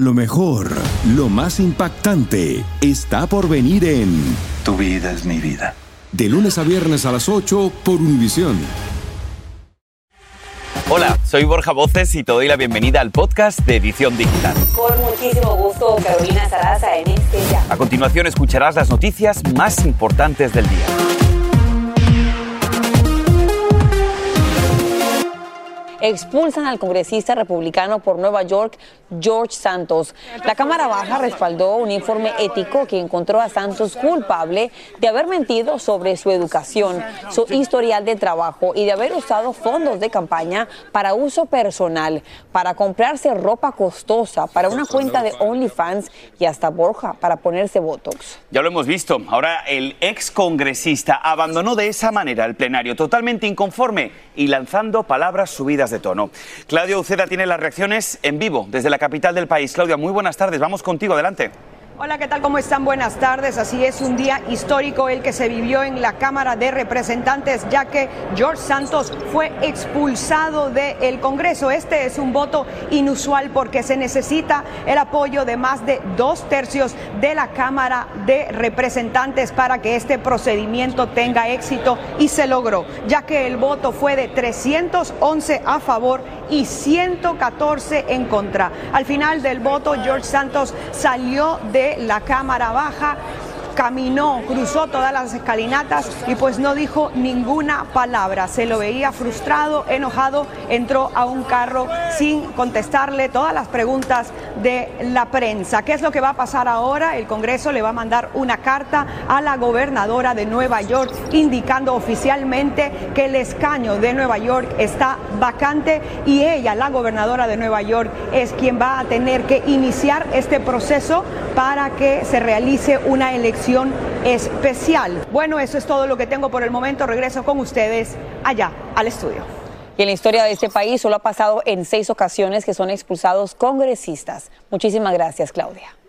Lo mejor, lo más impactante, está por venir en Tu vida es mi vida. De lunes a viernes a las 8 por Univisión. Hola, soy Borja Voces y te doy la bienvenida al podcast de Edición Digital. Con muchísimo gusto, Carolina Sarasa en este ya. A continuación escucharás las noticias más importantes del día. Expulsan al congresista republicano por Nueva York, George Santos. La Cámara Baja respaldó un informe ético que encontró a Santos culpable de haber mentido sobre su educación, su historial de trabajo y de haber usado fondos de campaña para uso personal, para comprarse ropa costosa, para una cuenta de OnlyFans y hasta Borja para ponerse Botox. Ya lo hemos visto. Ahora el ex congresista abandonó de esa manera el plenario, totalmente inconforme y lanzando palabras subidas de tono. Claudia Uceda tiene las reacciones en vivo desde la capital del país. Claudia, muy buenas tardes. Vamos contigo, adelante. Hola, ¿qué tal? ¿Cómo están? Buenas tardes. Así es, un día histórico el que se vivió en la Cámara de Representantes, ya que George Santos fue expulsado del Congreso. Este es un voto inusual porque se necesita el apoyo de más de dos tercios de la Cámara de Representantes para que este procedimiento tenga éxito y se logró, ya que el voto fue de 311 a favor y 114 en contra. Al final del voto, George Santos salió de la Cámara Baja caminó, cruzó todas las escalinatas y pues no dijo ninguna palabra. Se lo veía frustrado, enojado, entró a un carro sin contestarle todas las preguntas de la prensa. ¿Qué es lo que va a pasar ahora? El Congreso le va a mandar una carta a la gobernadora de Nueva York indicando oficialmente que el escaño de Nueva York está vacante y ella, la gobernadora de Nueva York, es quien va a tener que iniciar este proceso para que se realice una elección especial. Bueno, eso es todo lo que tengo por el momento. Regreso con ustedes allá al estudio. Y en la historia de este país solo ha pasado en seis ocasiones que son expulsados congresistas. Muchísimas gracias, Claudia.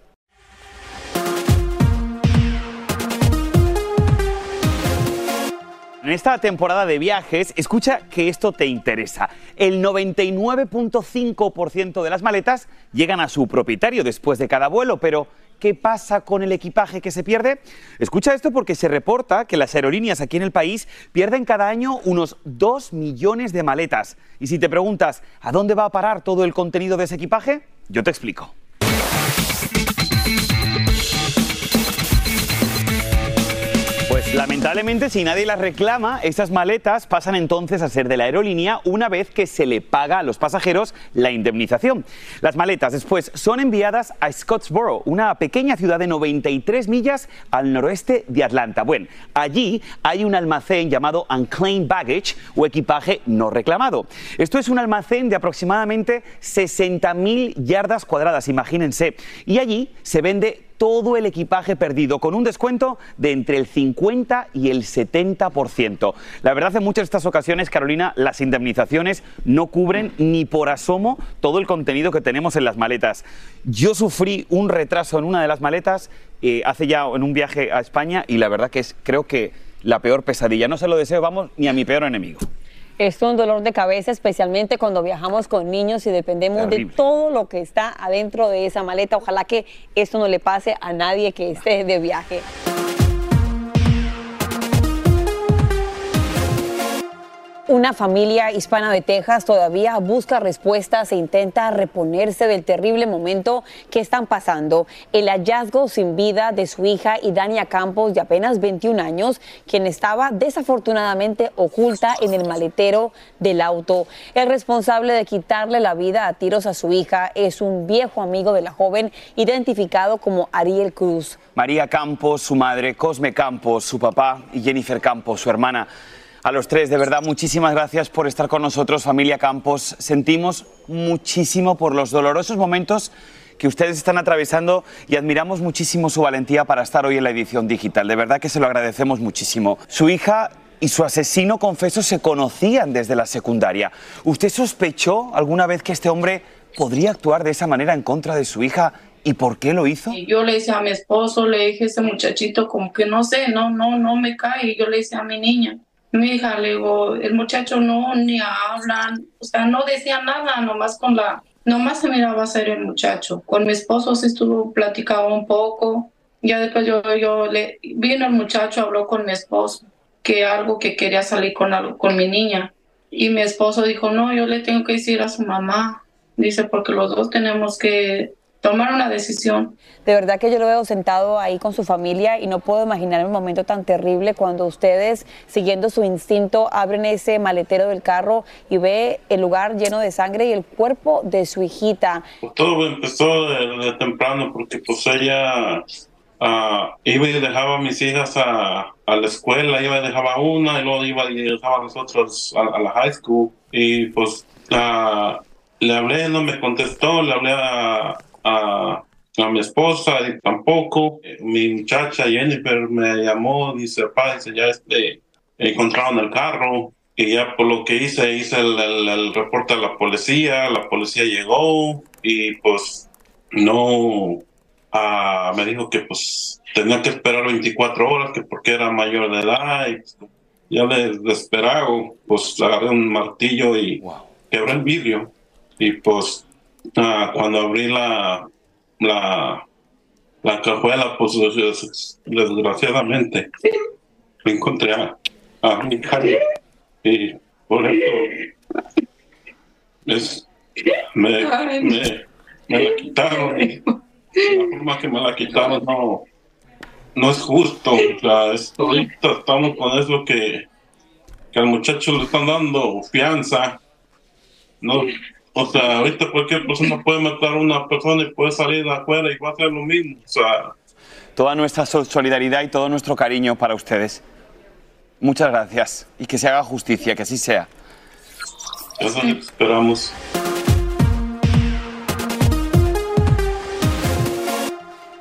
En esta temporada de viajes, escucha que esto te interesa. El 99.5% de las maletas llegan a su propietario después de cada vuelo, pero ¿qué pasa con el equipaje que se pierde? Escucha esto porque se reporta que las aerolíneas aquí en el país pierden cada año unos 2 millones de maletas. Y si te preguntas, ¿a dónde va a parar todo el contenido de ese equipaje? Yo te explico. Lamentablemente, si nadie las reclama, estas maletas pasan entonces a ser de la aerolínea una vez que se le paga a los pasajeros la indemnización. Las maletas después son enviadas a Scottsboro, una pequeña ciudad de 93 millas al noroeste de Atlanta. Bueno, allí hay un almacén llamado Unclaimed Baggage o equipaje no reclamado. Esto es un almacén de aproximadamente 60.000 yardas cuadradas, imagínense. Y allí se vende todo el equipaje perdido con un descuento de entre el 50 y el 70%. La verdad, en muchas de estas ocasiones, Carolina, las indemnizaciones no cubren ni por asomo todo el contenido que tenemos en las maletas. Yo sufrí un retraso en una de las maletas eh, hace ya en un viaje a España y la verdad que es creo que la peor pesadilla. No se lo deseo, vamos, ni a mi peor enemigo. Es un dolor de cabeza, especialmente cuando viajamos con niños y dependemos de todo lo que está adentro de esa maleta. Ojalá que esto no le pase a nadie que esté de viaje. Una familia hispana de Texas todavía busca respuestas e intenta reponerse del terrible momento que están pasando. El hallazgo sin vida de su hija Idania Campos, de apenas 21 años, quien estaba desafortunadamente oculta en el maletero del auto. El responsable de quitarle la vida a tiros a su hija es un viejo amigo de la joven identificado como Ariel Cruz. María Campos, su madre, Cosme Campos, su papá y Jennifer Campos, su hermana. A los tres, de verdad, muchísimas gracias por estar con nosotros, familia Campos. Sentimos muchísimo por los dolorosos momentos que ustedes están atravesando y admiramos muchísimo su valentía para estar hoy en la edición digital. De verdad que se lo agradecemos muchísimo. Su hija y su asesino confeso se conocían desde la secundaria. ¿Usted sospechó alguna vez que este hombre podría actuar de esa manera en contra de su hija ¿Y por qué lo hizo? Yo le decía a mi esposo, le dije a ese muchachito como que no sé, no, no, no me cae. Y yo le decía a mi niña, mi hija, le digo, el muchacho no, ni hablan, o sea, no decía nada, nomás con la, Nomás se miraba ser el muchacho. Con mi esposo se estuvo, platicaba un poco. Ya después yo, yo le vino el muchacho, habló con mi esposo, que algo que quería salir con, con mi niña. Y mi esposo dijo, no, yo le tengo que decir a su mamá. Dice, porque los dos tenemos que tomar una decisión. De verdad que yo lo veo sentado ahí con su familia y no puedo imaginar un momento tan terrible cuando ustedes, siguiendo su instinto, abren ese maletero del carro y ve el lugar lleno de sangre y el cuerpo de su hijita. Pues todo empezó de, temprano porque pues ella uh, iba y dejaba a mis hijas a, a, la escuela, iba y dejaba una y luego iba y dejaba a nosotros a, a la high school y pues uh, le hablé, no me contestó, le hablé a a, a mi esposa y tampoco. Mi muchacha Jennifer me llamó, dice, pa, dice, ya este, encontraron el carro. Y ya por lo que hice, hice el, el, reporte a la policía, la policía llegó y pues no, uh, me dijo que pues tenía que esperar 24 horas, que porque era mayor de edad y pues, ya le esperaba, pues agarré un martillo y quebré el vidrio y pues Ah, cuando abrí la, la, la cajuela, pues desgraciadamente me encontré a, mi hija y por eso es, me, me, me, la quitaron y la forma que me la quitaron no, no es justo. O sea, ahorita estamos con eso que, que al muchacho le están dando fianza. No, o sea, ahorita cualquier persona puede matar a una persona y puede salir afuera y va a hacer lo mismo. O sea, toda nuestra solidaridad y todo nuestro cariño para ustedes. Muchas gracias y que se haga justicia, que así sea. Eso esperamos.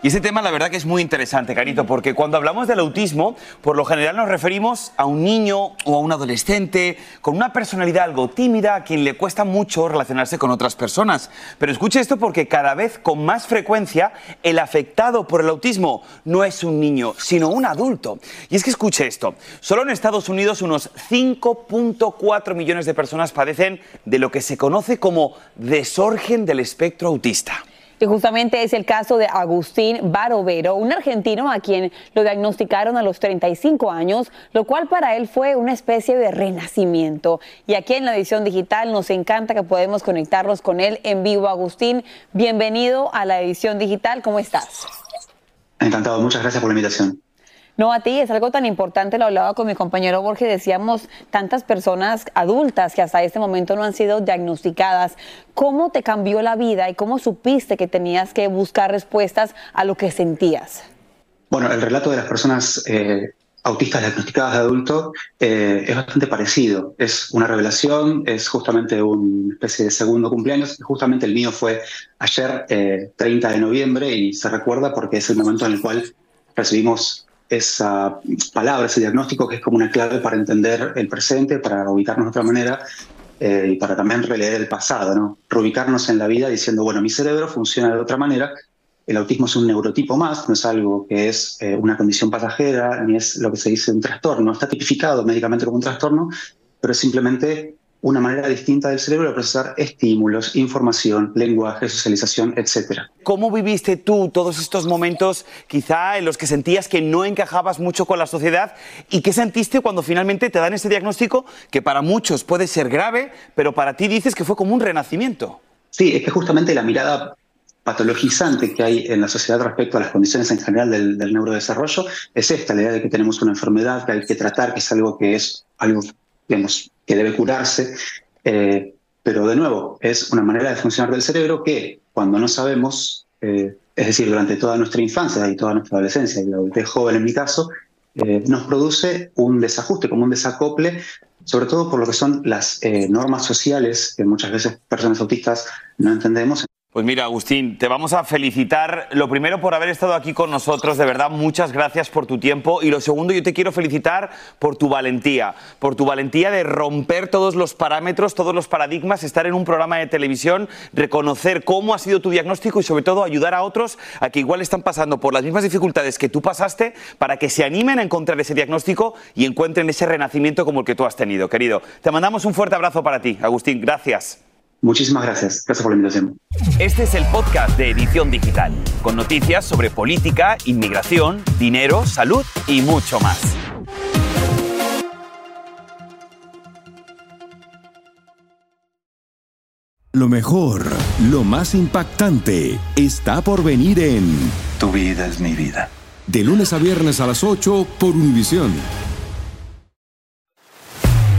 Y ese tema la verdad que es muy interesante, Carito, porque cuando hablamos del autismo, por lo general nos referimos a un niño o a un adolescente con una personalidad algo tímida a quien le cuesta mucho relacionarse con otras personas. Pero escuche esto porque cada vez con más frecuencia el afectado por el autismo no es un niño, sino un adulto. Y es que escuche esto, solo en Estados Unidos unos 5.4 millones de personas padecen de lo que se conoce como desorden del espectro autista. Y justamente es el caso de Agustín Barovero, un argentino a quien lo diagnosticaron a los 35 años, lo cual para él fue una especie de renacimiento. Y aquí en la edición digital nos encanta que podemos conectarnos con él en vivo. Agustín, bienvenido a la edición digital. ¿Cómo estás? Encantado, muchas gracias por la invitación. No, a ti es algo tan importante, lo hablaba con mi compañero Borges, decíamos tantas personas adultas que hasta este momento no han sido diagnosticadas. ¿Cómo te cambió la vida y cómo supiste que tenías que buscar respuestas a lo que sentías? Bueno, el relato de las personas eh, autistas diagnosticadas de adulto eh, es bastante parecido. Es una revelación, es justamente una especie de segundo cumpleaños. Justamente el mío fue ayer, 30 eh, de noviembre, y se recuerda porque es el momento en el cual recibimos esa palabra, ese diagnóstico que es como una clave para entender el presente, para ubicarnos de otra manera eh, y para también releer el pasado, ¿no? Reubicarnos en la vida diciendo, bueno, mi cerebro funciona de otra manera, el autismo es un neurotipo más, no es algo que es eh, una condición pasajera, ni es lo que se dice un trastorno, está tipificado médicamente como un trastorno, pero es simplemente una manera distinta del cerebro de procesar estímulos, información, lenguaje, socialización, etc. ¿Cómo viviste tú todos estos momentos quizá en los que sentías que no encajabas mucho con la sociedad y qué sentiste cuando finalmente te dan ese diagnóstico que para muchos puede ser grave, pero para ti dices que fue como un renacimiento? Sí, es que justamente la mirada patologizante que hay en la sociedad respecto a las condiciones en general del, del neurodesarrollo es esta, la idea de que tenemos una enfermedad que hay que tratar, que es algo que es algo, digamos, que debe curarse, eh, pero de nuevo, es una manera de funcionar del cerebro que cuando no sabemos, eh, es decir, durante toda nuestra infancia y toda nuestra adolescencia, y la adultez joven en mi caso, eh, nos produce un desajuste, como un desacople, sobre todo por lo que son las normas sociales que muchas veces personas autistas no entendemos. Pues mira, Agustín, te vamos a felicitar. Lo primero por haber estado aquí con nosotros, de verdad, muchas gracias por tu tiempo. Y lo segundo, yo te quiero felicitar por tu valentía, por tu valentía de romper todos los parámetros, todos los paradigmas, estar en un programa de televisión, reconocer cómo ha sido tu diagnóstico y sobre todo ayudar a otros a que igual están pasando por las mismas dificultades que tú pasaste para que se animen a encontrar ese diagnóstico y encuentren ese renacimiento como el que tú has tenido, querido. Te mandamos un fuerte abrazo para ti, Agustín. Gracias. Muchísimas gracias. Gracias por la invitación. Este es el podcast de Edición Digital, con noticias sobre política, inmigración, dinero, salud y mucho más. Lo mejor, lo más impactante, está por venir en Tu vida es mi vida. De lunes a viernes a las 8 por Univisión.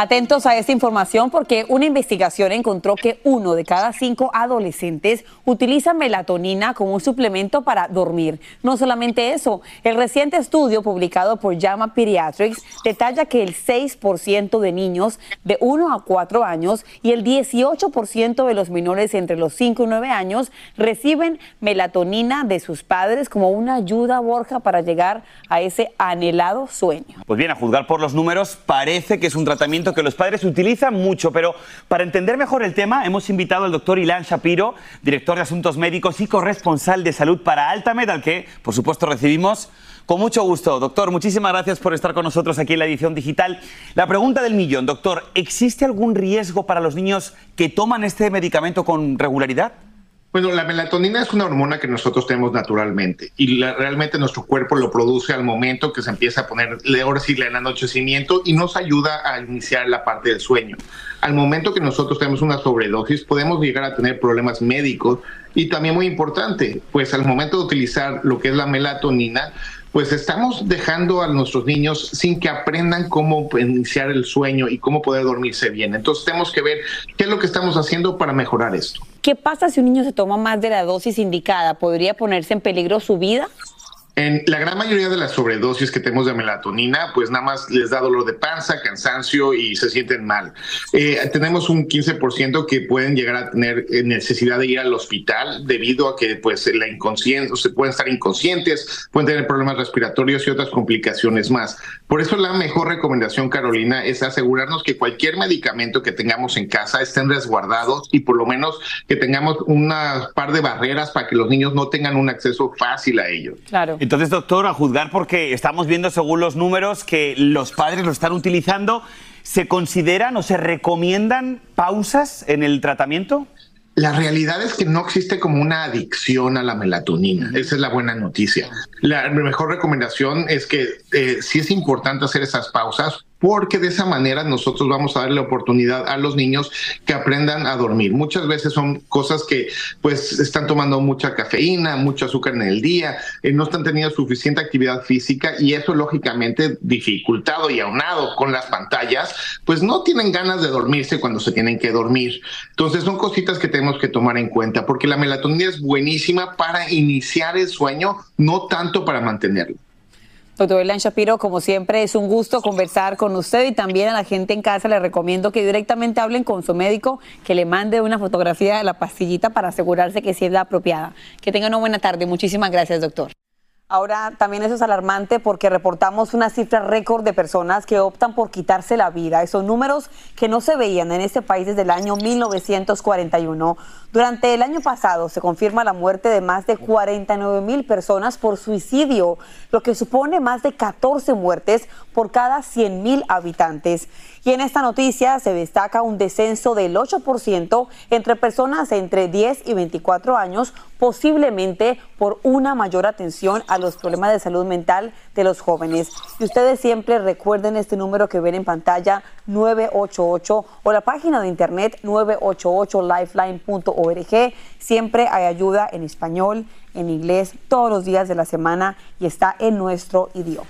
Atentos a esta información porque una investigación encontró que uno de cada cinco adolescentes utiliza melatonina como un suplemento para dormir. No solamente eso, el reciente estudio publicado por JAMA Pediatrics detalla que el 6% de niños de 1 a 4 años y el 18% de los menores entre los 5 y 9 años reciben melatonina de sus padres como una ayuda, Borja, para llegar a ese anhelado sueño. Pues bien, a juzgar por los números, parece que es un tratamiento que los padres utilizan mucho, pero para entender mejor el tema hemos invitado al doctor Ilan Shapiro, director de Asuntos Médicos y corresponsal de salud para Altamed, al que por supuesto recibimos con mucho gusto. Doctor, muchísimas gracias por estar con nosotros aquí en la edición digital. La pregunta del millón, doctor, ¿existe algún riesgo para los niños que toman este medicamento con regularidad? Bueno, la melatonina es una hormona que nosotros tenemos naturalmente y la, realmente nuestro cuerpo lo produce al momento que se empieza a poner, ahora sí, el anochecimiento y nos ayuda a iniciar la parte del sueño. Al momento que nosotros tenemos una sobredosis, podemos llegar a tener problemas médicos y también muy importante, pues al momento de utilizar lo que es la melatonina, pues estamos dejando a nuestros niños sin que aprendan cómo iniciar el sueño y cómo poder dormirse bien. Entonces tenemos que ver qué es lo que estamos haciendo para mejorar esto. ¿Qué pasa si un niño se toma más de la dosis indicada? ¿Podría ponerse en peligro su vida? En la gran mayoría de las sobredosis que tenemos de melatonina, pues nada más les da dolor de panza, cansancio y se sienten mal. Eh, tenemos un 15% que pueden llegar a tener eh, necesidad de ir al hospital debido a que pues la inconsciencia, se pueden estar inconscientes, pueden tener problemas respiratorios y otras complicaciones más. Por eso la mejor recomendación, Carolina, es asegurarnos que cualquier medicamento que tengamos en casa estén resguardados y por lo menos que tengamos una par de barreras para que los niños no tengan un acceso fácil a ellos. Claro. Entonces, doctor, a juzgar porque estamos viendo según los números que los padres lo están utilizando, ¿se consideran o se recomiendan pausas en el tratamiento? La realidad es que no existe como una adicción a la melatonina. Esa es la buena noticia. La mejor recomendación es que eh, sí es importante hacer esas pausas porque de esa manera nosotros vamos a darle oportunidad a los niños que aprendan a dormir. Muchas veces son cosas que pues están tomando mucha cafeína, mucho azúcar en el día, eh, no están teniendo suficiente actividad física y eso lógicamente dificultado y aunado con las pantallas, pues no tienen ganas de dormirse cuando se tienen que dormir. Entonces son cositas que tenemos que tomar en cuenta porque la melatonina es buenísima para iniciar el sueño, no tanto para mantenerlo. Doctor Elan Shapiro, como siempre, es un gusto conversar con usted y también a la gente en casa le recomiendo que directamente hablen con su médico, que le mande una fotografía de la pastillita para asegurarse que sí es la apropiada. Que tenga una buena tarde. Muchísimas gracias, doctor. Ahora también eso es alarmante porque reportamos una cifra récord de personas que optan por quitarse la vida. Esos números que no se veían en este país desde el año 1941. Durante el año pasado se confirma la muerte de más de 49 mil personas por suicidio, lo que supone más de 14 muertes por cada 100 mil habitantes. Y en esta noticia se destaca un descenso del 8% entre personas entre 10 y 24 años, posiblemente por una mayor atención a los problemas de salud mental de los jóvenes. Y ustedes siempre recuerden este número que ven en pantalla 988 o la página de internet 988lifeline.org. Siempre hay ayuda en español, en inglés, todos los días de la semana y está en nuestro idioma.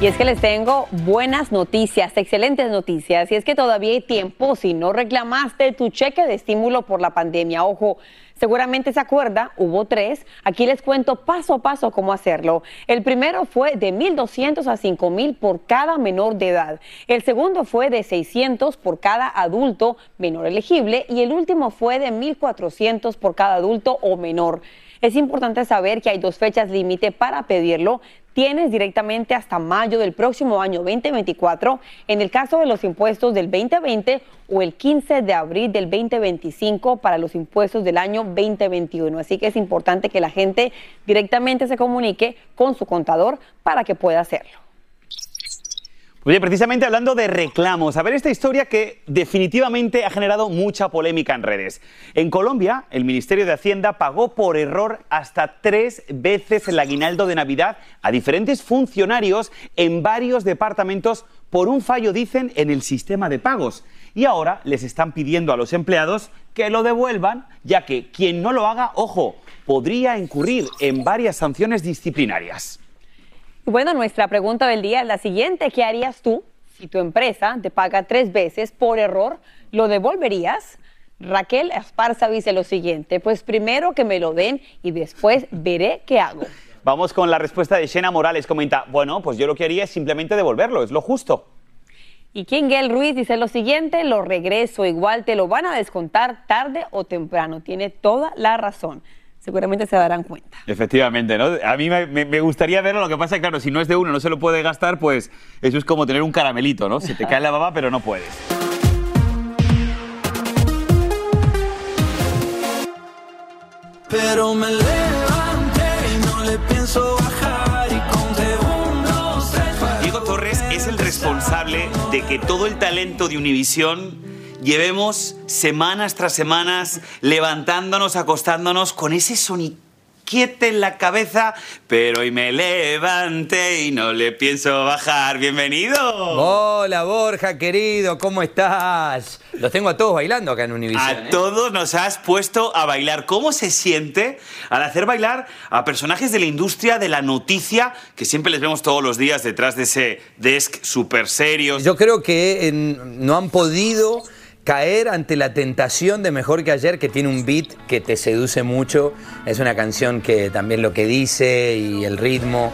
Y es que les tengo buenas noticias, excelentes noticias. Y es que todavía hay tiempo si no reclamaste tu cheque de estímulo por la pandemia. Ojo, seguramente se acuerda, hubo tres. Aquí les cuento paso a paso cómo hacerlo. El primero fue de 1.200 a 5.000 por cada menor de edad. El segundo fue de 600 por cada adulto menor elegible. Y el último fue de 1.400 por cada adulto o menor. Es importante saber que hay dos fechas límite para pedirlo tienes directamente hasta mayo del próximo año 2024 en el caso de los impuestos del 2020 o el 15 de abril del 2025 para los impuestos del año 2021. Así que es importante que la gente directamente se comunique con su contador para que pueda hacerlo. Oye, precisamente hablando de reclamos, a ver esta historia que definitivamente ha generado mucha polémica en redes. En Colombia, el Ministerio de Hacienda pagó por error hasta tres veces el aguinaldo de Navidad a diferentes funcionarios en varios departamentos por un fallo, dicen, en el sistema de pagos. Y ahora les están pidiendo a los empleados que lo devuelvan, ya que quien no lo haga, ojo, podría incurrir en varias sanciones disciplinarias. Bueno, nuestra pregunta del día es la siguiente. ¿Qué harías tú si tu empresa te paga tres veces por error? ¿Lo devolverías? Raquel Esparza dice lo siguiente, pues primero que me lo den y después veré qué hago. Vamos con la respuesta de Shena Morales. Comenta, bueno, pues yo lo que haría es simplemente devolverlo, es lo justo. Y Kingel Ruiz dice lo siguiente, lo regreso, igual te lo van a descontar tarde o temprano. Tiene toda la razón seguramente se darán cuenta. Efectivamente, ¿no? A mí me, gustaría verlo, lo que pasa es claro, si no es de uno, no se lo puede gastar, pues eso es como tener un caramelito, ¿no? Se te cae la baba, pero no puedes. Pero me levanté y no le pienso bajar y Diego Torres es el responsable de que todo el talento de Univisión llevemos semanas tras semanas levantándonos, acostándonos con ese soniquete en la cabeza, pero hoy me levante y no le pienso bajar. Bienvenido. Hola Borja, querido, ¿cómo estás? Los tengo a todos bailando acá en Univision. A ¿eh? todos nos has puesto a bailar. ¿Cómo se siente al hacer bailar a personajes de la industria de la noticia que siempre les vemos todos los días detrás de ese desk súper serios? Yo creo que no han podido caer ante la tentación de Mejor que ayer, que tiene un beat que te seduce mucho. Es una canción que también lo que dice y el ritmo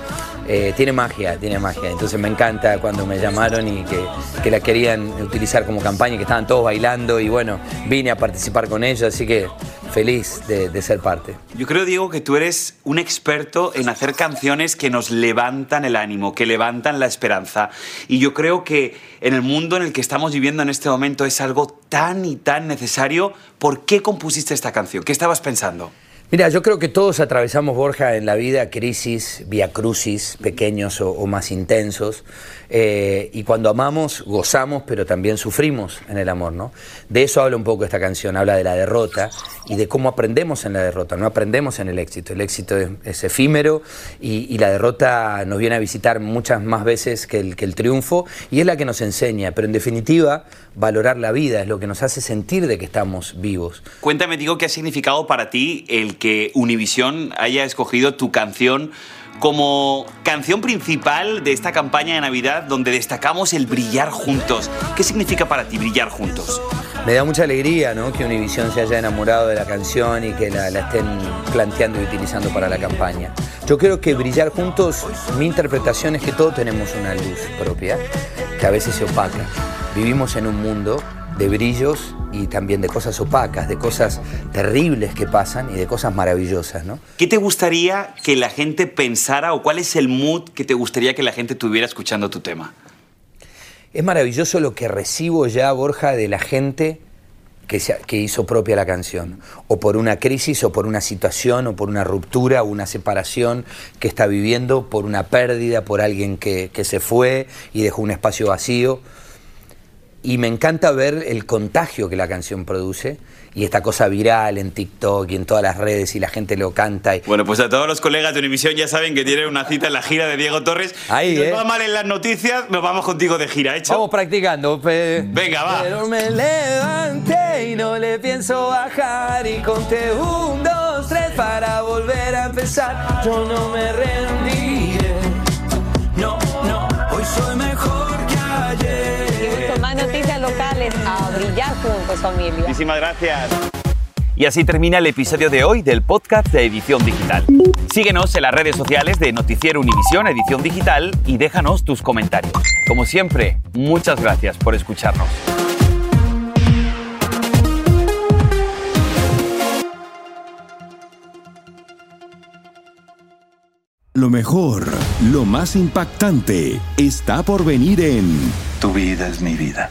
eh, tiene magia, tiene magia. Entonces me encanta cuando me llamaron y que, que, la querían utilizar como campaña, que estaban todos bailando y bueno, vine a participar con ellos, así que feliz de, ser parte. Yo creo, Diego, que tú eres un experto en hacer canciones que nos levantan el ánimo, que levantan la esperanza. Y yo creo que en el mundo en el que estamos viviendo en este momento es algo tan y tan necesario. ¿Por qué compusiste esta canción? ¿Qué estabas pensando? Mira, yo creo que todos atravesamos, Borja, en la vida crisis, vía crucis, pequeños o, más intensos. Eh, y cuando amamos, gozamos, pero también sufrimos en el amor, ¿no? De eso habla un poco esta canción, habla de la derrota y de cómo aprendemos en la derrota, no aprendemos en el éxito. El éxito es, efímero y, la derrota nos viene a visitar muchas más veces que el, que el triunfo y es la que nos enseña, pero en definitiva, valorar la vida es lo que nos hace sentir de que estamos vivos. Cuéntame, digo, ¿qué ha significado para ti el que Univision haya escogido tu canción como canción principal de esta campaña de Navidad donde destacamos el brillar juntos. ¿Qué significa para ti brillar juntos? Me da mucha alegría ¿no? que Univision se haya enamorado de la canción y que la, la, estén planteando y utilizando para la campaña. Yo creo que brillar juntos, mi interpretación es que todos tenemos una luz propia, que a veces se opaca. Vivimos en un mundo de brillos y también de cosas opacas, de cosas terribles que pasan y de cosas maravillosas, ¿no? ¿Qué te gustaría que la gente pensara o cuál es el mood que te gustaría que la gente tuviera escuchando tu tema? Es maravilloso lo que recibo ya, Borja, de la gente que, que, hizo propia la canción, o por una crisis, o por una situación, o por una ruptura, o una separación que está viviendo, por una pérdida, por alguien que, que se fue y dejó un espacio vacío y me encanta ver el contagio que la canción produce y esta cosa viral en TikTok y en todas las redes y la gente lo canta. Y... Bueno, pues a todos los colegas de Univisión ya saben que tienen una cita en la gira de Diego Torres. Ahí, si nos ¿eh? va mal en las noticias, nos vamos contigo de gira, ¿hecho? Vamos practicando. Venga, va. Pero me levanté y no le pienso bajar y conté un, dos, tres para volver a empezar. Yo no me rendiré. Locales a brillar juntos, familia. Muchísimas gracias. Y así termina el episodio de hoy del podcast de Edición Digital. Síguenos en las redes sociales de Noticiero Univisión Edición Digital y déjanos tus comentarios. Como siempre, muchas gracias por escucharnos. lo mejor, lo más impactante, está por venir en Tu vida es mi vida.